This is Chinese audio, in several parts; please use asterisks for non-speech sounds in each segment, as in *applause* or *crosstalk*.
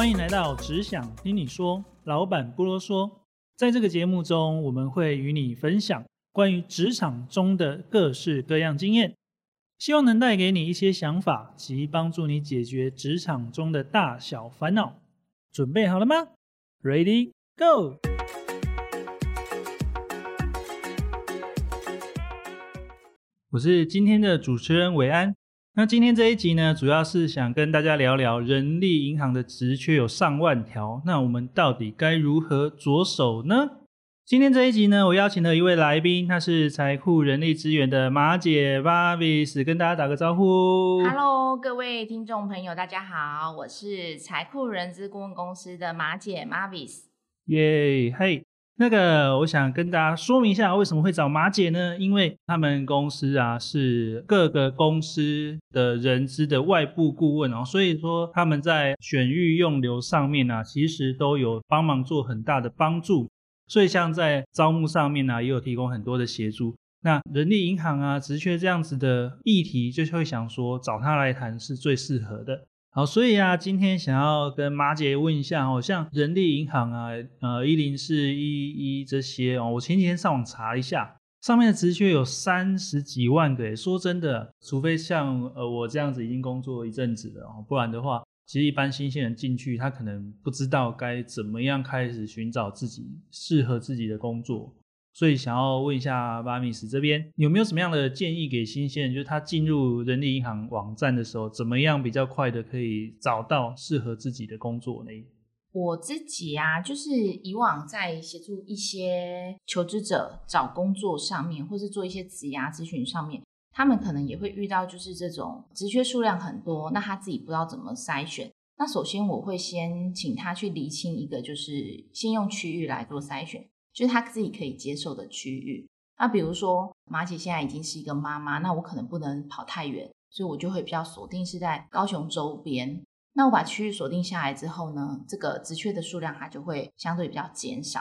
欢迎来到只想听你说，老板不啰嗦。在这个节目中，我们会与你分享关于职场中的各式各样经验，希望能带给你一些想法及帮助你解决职场中的大小烦恼。准备好了吗？Ready Go！我是今天的主持人韦安。那今天这一集呢，主要是想跟大家聊聊人力银行的职缺有上万条，那我们到底该如何着手呢？今天这一集呢，我邀请了一位来宾，他是财库人力资源的马姐 Mavis，跟大家打个招呼。Hello，各位听众朋友，大家好，我是财库人资顾问公司的马姐 Mavis。耶，嘿，那个我想跟大家说明一下，为什么会找马姐呢？因为他们公司啊是各个公司的人资的外部顾问哦，所以说他们在选育用流上面啊，其实都有帮忙做很大的帮助。所以像在招募上面呢、也有提供很多的协助。那人力银行啊，职缺这样子的议题，就是会想说找他来谈是最适合的。好，所以啊，今天想要跟马姐问一下哦，像人力银行啊，呃，一零四一一这些哦，我前几天上网查一下，上面的职缺有三十几万个诶。说真的，除非像呃我这样子已经工作一阵子了哦，不然的话，其实一般新鲜人进去，他可能不知道该怎么样开始寻找自己适合自己的工作。所以想要问一下巴米斯这边有没有什么样的建议给新鲜人，就是他进入人力银行网站的时候，怎么样比较快的可以找到适合自己的工作呢？我自己啊，就是以往在协助一些求职者找工作上面，或是做一些职涯咨询上面，他们可能也会遇到就是这种职缺数量很多，那他自己不知道怎么筛选。那首先我会先请他去厘清一个，就是先用区域来做筛选，就是他自己可以接受的区域。那比如说马姐现在已经是一个妈妈，那我可能不能跑太远，所以我就会比较锁定是在高雄周边。那我把区域锁定下来之后呢，这个职缺的数量它就会相对比较减少。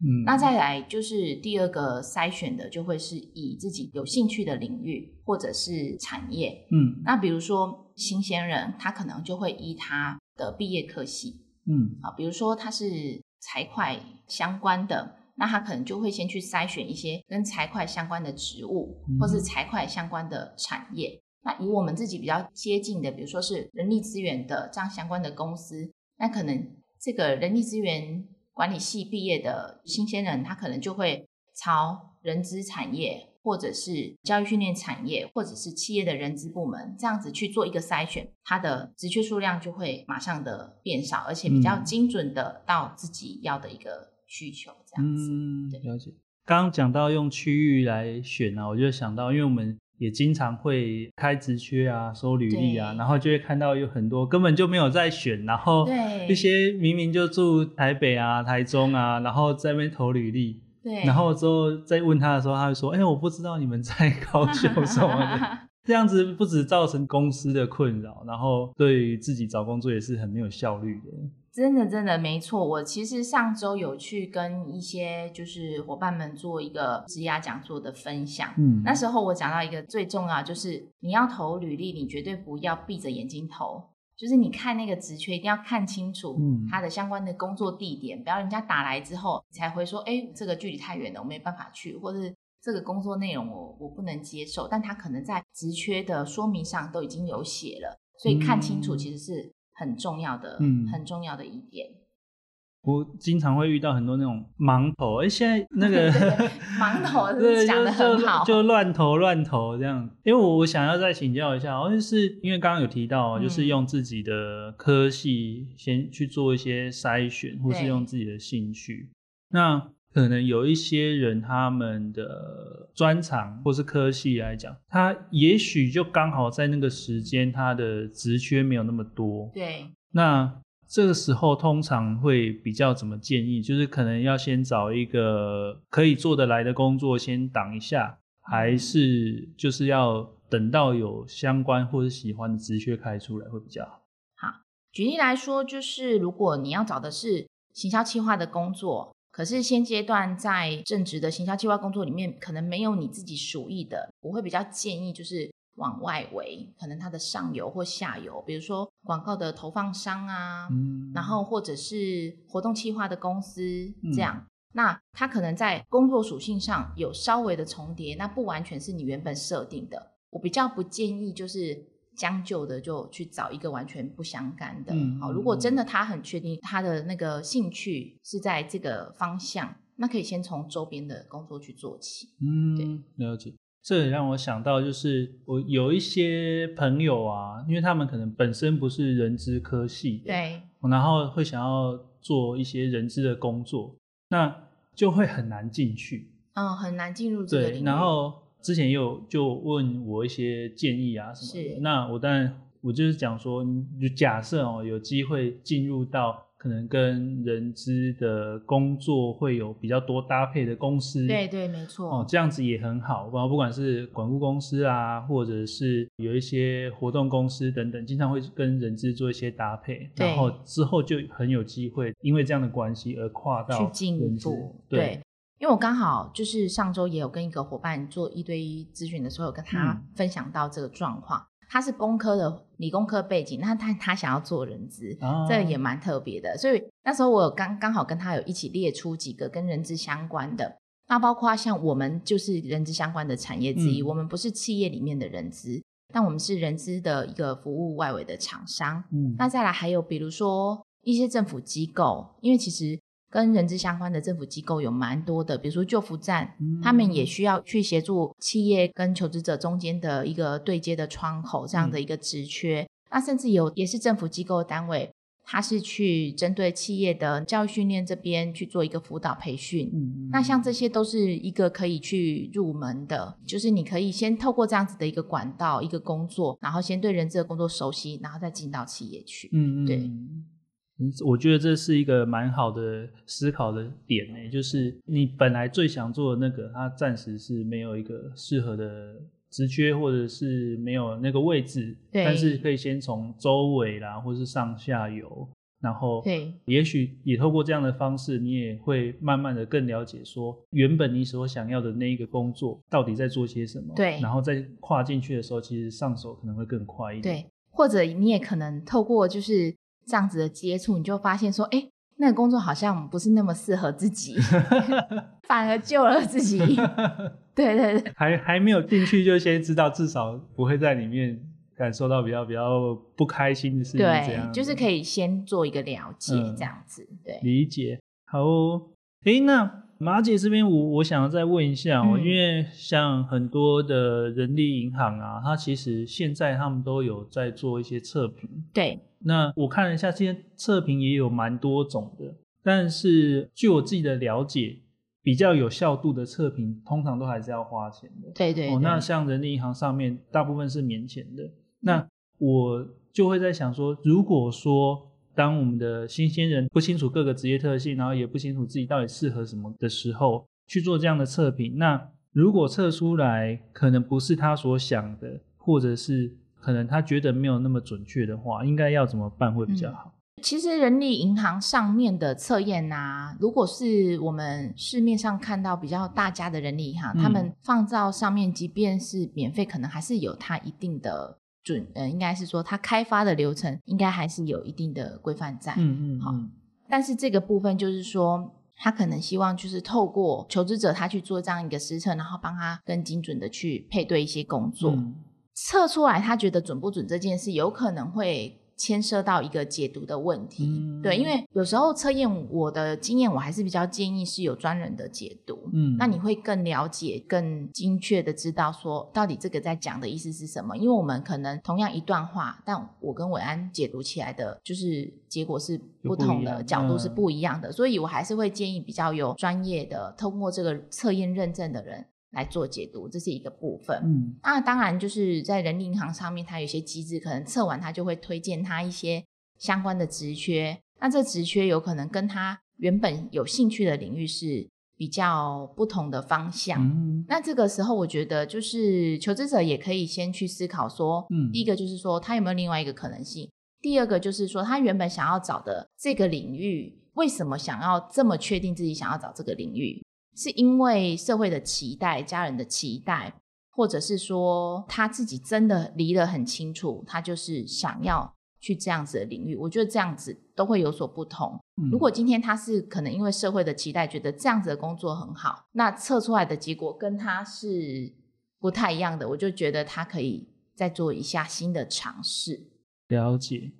嗯，那再来就是第二个筛选的，就会是以自己有兴趣的领域或者是产业。嗯那比如说新鲜人，他可能就会依他的毕业科系嗯啊，比如说他是财会相关的，那他可能就会先去筛选一些跟财会相关的职务，嗯或是财会相关的产业。那以我们自己比较接近的，比如说是人力资源的这样相关的公司，那可能这个人力资源管理系毕业的新鲜人，他可能就会朝人资产业，或者是教育训练产业，或者是企业的人资部门这样子去做一个筛选，他的职缺数量就会马上的变少，而且比较嗯精准的到自己要的一个需求，这样子。嗯，了解。刚刚讲到用区域来选啊，我就想到，因为我们也经常会开职缺啊、收履历啊，然后就会看到有很多根本就没有在选，然后一些明明就住台北啊、台中啊，然后在那边投履历，对，然后之后再问他的时候，他会说：“哎、我不知道你们在 *laughs* 高雄什么的。”这样子不止造成公司的困扰，然后对自己找工作也是很没有效率的。真的，真的没错。我其实上周有去跟一些就是伙伴们做一个职涯讲座的分享。嗯。那时候我讲到一个最重要，就是你要投履历，你绝对不要闭着眼睛投，就是你看那个职缺一定要看清楚嗯。它的相关的工作地点，不要人家打来之后你才会说，哎，这个距离太远了，我没办法去，或者是这个工作内容我我不能接受，但他可能在职缺的说明上都已经有写了，所以看清楚嗯。其实是很重要的，嗯很重要的一点。我经常会遇到很多那种盲投，哎、现在那个 *laughs* 盲投对，讲得就就很好就乱投乱投这样。因为我我想要再请教一下，哦，就是因为刚刚有提到，嗯就是用自己的科系先去做一些筛选，或是用自己的兴趣。那可能有一些人他们的专长或是科系来讲，他也许就刚好在那个时间，他的职缺没有那么多。对，那这个时候通常会比较怎么建议？就是可能要先找一个可以做得来的工作先挡一下，还是就是要等到有相关或者喜欢的职缺开出来会比较好？举例来说，就是如果你要找的是行销企划的工作，可是现阶段在正职的行销计划工作里面，可能没有你自己属意的，我会比较建议就是往外围，可能它的上游或下游，比如说广告的投放商啊，嗯，然后或者是活动企划的公司嗯这样。那它可能在工作属性上有稍微的重叠，那不完全是你原本设定的。我比较不建议就是将就的就去找一个完全不相干的。好、如果真的他很确定他的那个兴趣是在这个方向，那可以先从周边的工作去做起。嗯，了解。这也让我想到，就是我有一些朋友啊，因为他们可能本身不是人资科系的，对，然后会想要做一些人资的工作，那就会很难进去。嗯，很难进入这个领对，域。然后之前也有就问我一些建议啊什么的，是那我当然我就是讲说，就假设哦有机会进入到可能跟人资的工作会有比较多搭配的公司，对对，没错。哦，这样子也很好，然后不管是管顾公司啊，或者是有一些活动公司等等，经常会跟人资做一些搭配，然后之后就很有机会，因为这样的关系而跨到去进人资步。对，因为我刚好就是上周也有跟一个伙伴做一对一咨询的时候，有跟他嗯分享到这个状况。他是工科的理工科背景，那他他想要做人资，啊这也蛮特别的。所以那时候我有刚刚好跟他有一起列出几个跟人资相关的，那包括像我们就是人资相关的产业之一，嗯我们不是企业里面的人资，但我们是人资的一个服务外围的厂商。嗯，那再来还有比如说一些政府机构，因为其实跟人资相关的政府机构有蛮多的，比如说救福站，嗯他们也需要去协助企业跟求职者中间的一个对接的窗口这样的一个职缺。那甚至有也是政府机构单位，它是去针对企业的教育训练这边去做一个辅导培训。嗯，那像这些都是一个可以去入门的，就是你可以先透过这样子的一个管道、一个工作，然后先对人资的工作熟悉，然后再进到企业去。嗯，嗯对嗯我觉得这是一个蛮好的思考的点呢，就是你本来最想做的那个，它暂时是没有一个适合的职缺，或者是没有那个位置，对但是可以先从周围啦，或是上下游，然后对也许也透过这样的方式，你也会慢慢的更了解说，原本你所想要的那一个工作到底在做些什么，对然后再跨进去的时候，其实上手可能会更快一点，对，或者你也可能透过就是这样子的接触，你就发现说，哎，那个工作好像不是那么适合自己，*laughs* 反而救了自己。对对对还还没有进去，就先知道至少不会在里面感受到比较比较不开心的事情，这对，就是可以先做一个了解，嗯这样子。对，理解。好哦，诶，那马姐这边我我想要再问一下哦，嗯因为像很多的人力银行啊，它其实现在他们都有在做一些测评。对，那我看了一下，这些测评也有蛮多种的，但是据我自己的了解，比较有效度的测评，通常都还是要花钱的。对对哦，那像人力银行上面大部分是免钱的，那我就会在想说，如果说当我们的新鲜人不清楚各个职业特性，然后也不清楚自己到底适合什么的时候，去做这样的测评，那如果测出来可能不是他所想的，或者是可能他觉得没有那么准确的话，应该要怎么办会比较好？其实人力银行上面的测验啊，如果是我们市面上看到比较大家的人力银行，嗯他们放到上面，即便是免费，可能还是有它一定的准，呃，应该是说它开发的流程应该还是有一定的规范在。好嗯嗯好，但是这个部分就是说，他可能希望就是透过求职者他去做这样一个实测，然后帮他更精准的去配对一些工作，嗯测出来他觉得准不准这件事，有可能会牵涉到一个解读的问题。嗯对，因为有时候测验我的经验，我还是比较建议是有专人的解读。嗯，那你会更了解、更精确的知道说到底这个在讲的意思是什么？因为我们可能同样一段话，但我跟伟安解读起来的，就是结果是不同的，角度是嗯不一样的，所以我还是会建议比较有专业的，通过这个测验认证的人来做解读，这是一个部分。嗯那当然，就是在人力银行上面，它有一些机制，可能测完它就会推荐他一些相关的职缺。那这职缺有可能跟他原本有兴趣的领域是比较不同的方向。嗯那这个时候，我觉得就是求职者也可以先去思考说，嗯第一个就是说他有没有另外一个可能性，第二个就是说他原本想要找的这个领域，为什么想要这么确定自己想要找这个领域？是因为社会的期待、家人的期待，或者是说他自己真的离得很清楚，他就是想要去这样子的领域。我觉得这样子都会有所不同。嗯如果今天他是可能因为社会的期待，觉得这样子的工作很好，那测出来的结果跟他是不太一样的，我就觉得他可以再做一下新的尝试。了解，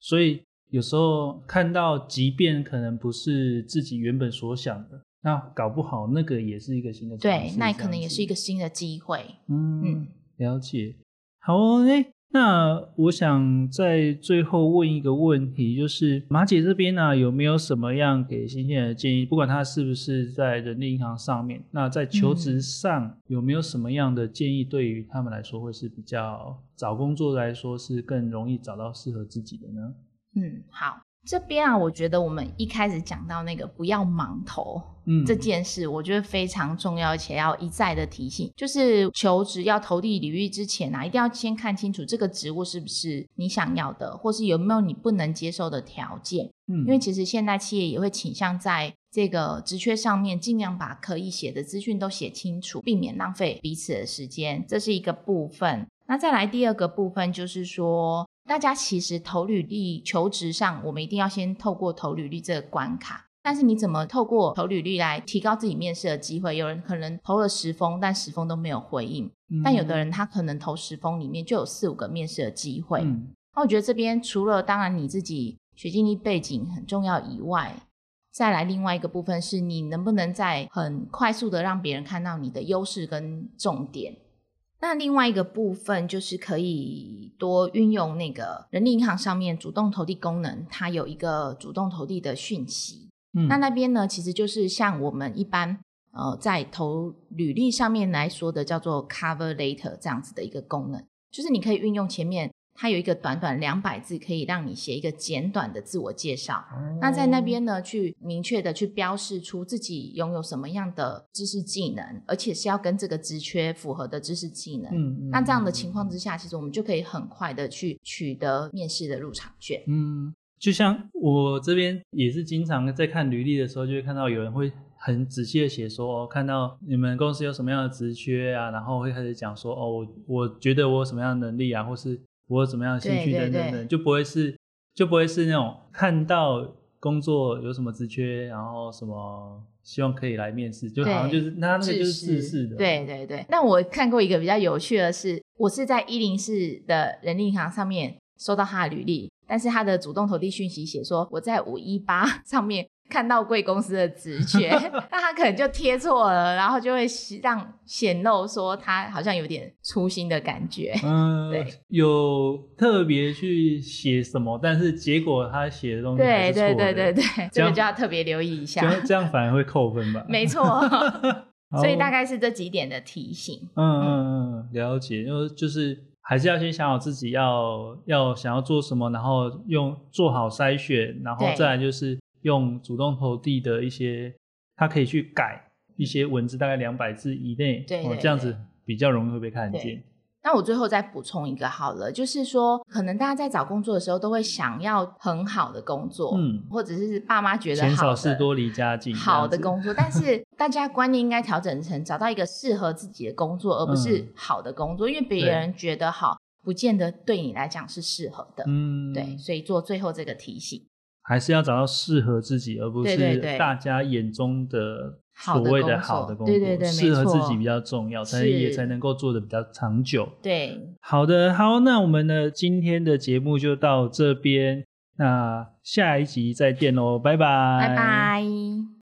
所以有时候看到，即便可能不是自己原本所想的，那搞不好那个也是一个新的，，对那可能也是一个个新的机会。嗯嗯了解。好哦，哎，那我想在最后问一个问题，就是马姐这边呢、有没有什么样给新鲜人的建议？不管他是不是在人力银行上面，那在求职嗯上有没有什么样的建议，对于他们来说会是比较找工作来说是更容易找到适合自己的呢？嗯，好，这边啊，我觉得我们一开始讲到那个不要盲投，嗯，这件事，我觉得非常重要，而且要一再的提醒，就是求职要投递履历之前啊，一定要先看清楚这个职务是不是你想要的，或是有没有你不能接受的条件。嗯，因为其实现代企业也会倾向在这个职缺上面，尽量把可以写的资讯都写清楚，避免浪费彼此的时间，这是一个部分。那再来第二个部分就是说，大家其实投履历求职上，我们一定要先透过投履历这个关卡。但是你怎么透过投履历来提高自己面试的机会？有人可能投了十封，但十封都没有回应；嗯但有的人他可能投十封里面就有四五个面试的机会。嗯那我觉得这边除了当然你自己学经历背景很重要以外，再来另外一个部分是你能不能在很快速的让别人看到你的优势跟重点。那另外一个部分就是可以多运用那个人力银行上面主动投递功能，它有一个主动投递的讯息。嗯那那边呢，其实就是像我们一般呃在投履历上面来说的，叫做 cover letter 这样子的一个功能，就是你可以运用前面它有一个短短两百字，可以让你写一个简短的自我介绍。那在那边呢，去明确的去标示出自己拥有什么样的知识技能，而且是要跟这个职缺符合的知识技能。嗯，嗯那这样的情况之下，其实我们就可以很快的去取得面试的入场券。嗯，就像我这边也是经常在看履历的时候，就会看到有人会很仔细的写说，哦，看到你们公司有什么样的职缺啊，然后会开始讲说，哦，我我觉得我有什么样的能力啊，或是我有怎么样的兴趣等等等，就不会是就不会是那种看到工作有什么职缺，然后什么希望可以来面试，就好像就是那那个就是自试的，对对对。那我看过一个比较有趣的是，我是在一零四的人力银行上面收到他的履历，但是他的主动投递讯息写说我在五一八上面看到贵公司的职缺，*laughs* 那他可能就贴错了，然后就会让显露说他好像有点粗心的感觉。嗯 *laughs* 对，有特别去写什么，但是结果他写的东西还对对对对对，这个就要特别留意一下这。样反而会扣分吧？*laughs* 没错，所以大概是这几点的提醒。嗯嗯嗯，了解，就就是还是要先想好自己要要想要做什么，然后用做好筛选，然后再来就是用主动投递的一些，它可以去改一些文字，大概两百字以内，对对，哦这样子比较容易会被看对。见。那我最后再补充一个好了，就是说，可能大家在找工作的时候都会想要很好的工作，嗯。或者是爸妈觉得钱好的少事多离家近，好的工作，但是 *laughs* 大家观念应该调整成找到一个适合自己的工作，而不是嗯。好的工作，因为别人觉得好，不见得对你来讲是适合的。嗯，对，所以做最后这个提醒。还是要找到适合自己，而不对对对是大家眼中的所谓的好的工作。对对对没适合自错己比较重要，才是也才能够做的比较长久。对，好的，好，那我们呢今天的节目就到这边，那下一集再见喽，拜拜，拜拜。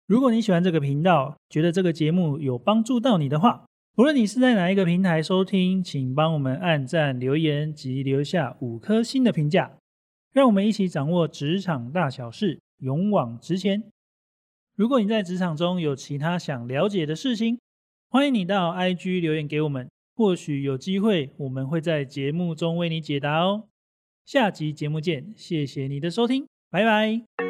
如果你喜欢这个频道，觉得这个节目有帮助到你的话，无论你是在哪一个平台收听，请帮我们按赞、留言及留下五颗星的评价，让我们一起掌握职场大小事，勇往直前。如果你在职场中有其他想了解的事情，欢迎你到 IG 留言给我们，或许有机会我们会在节目中为你解答哦。下集节目见，谢谢你的收听，拜拜。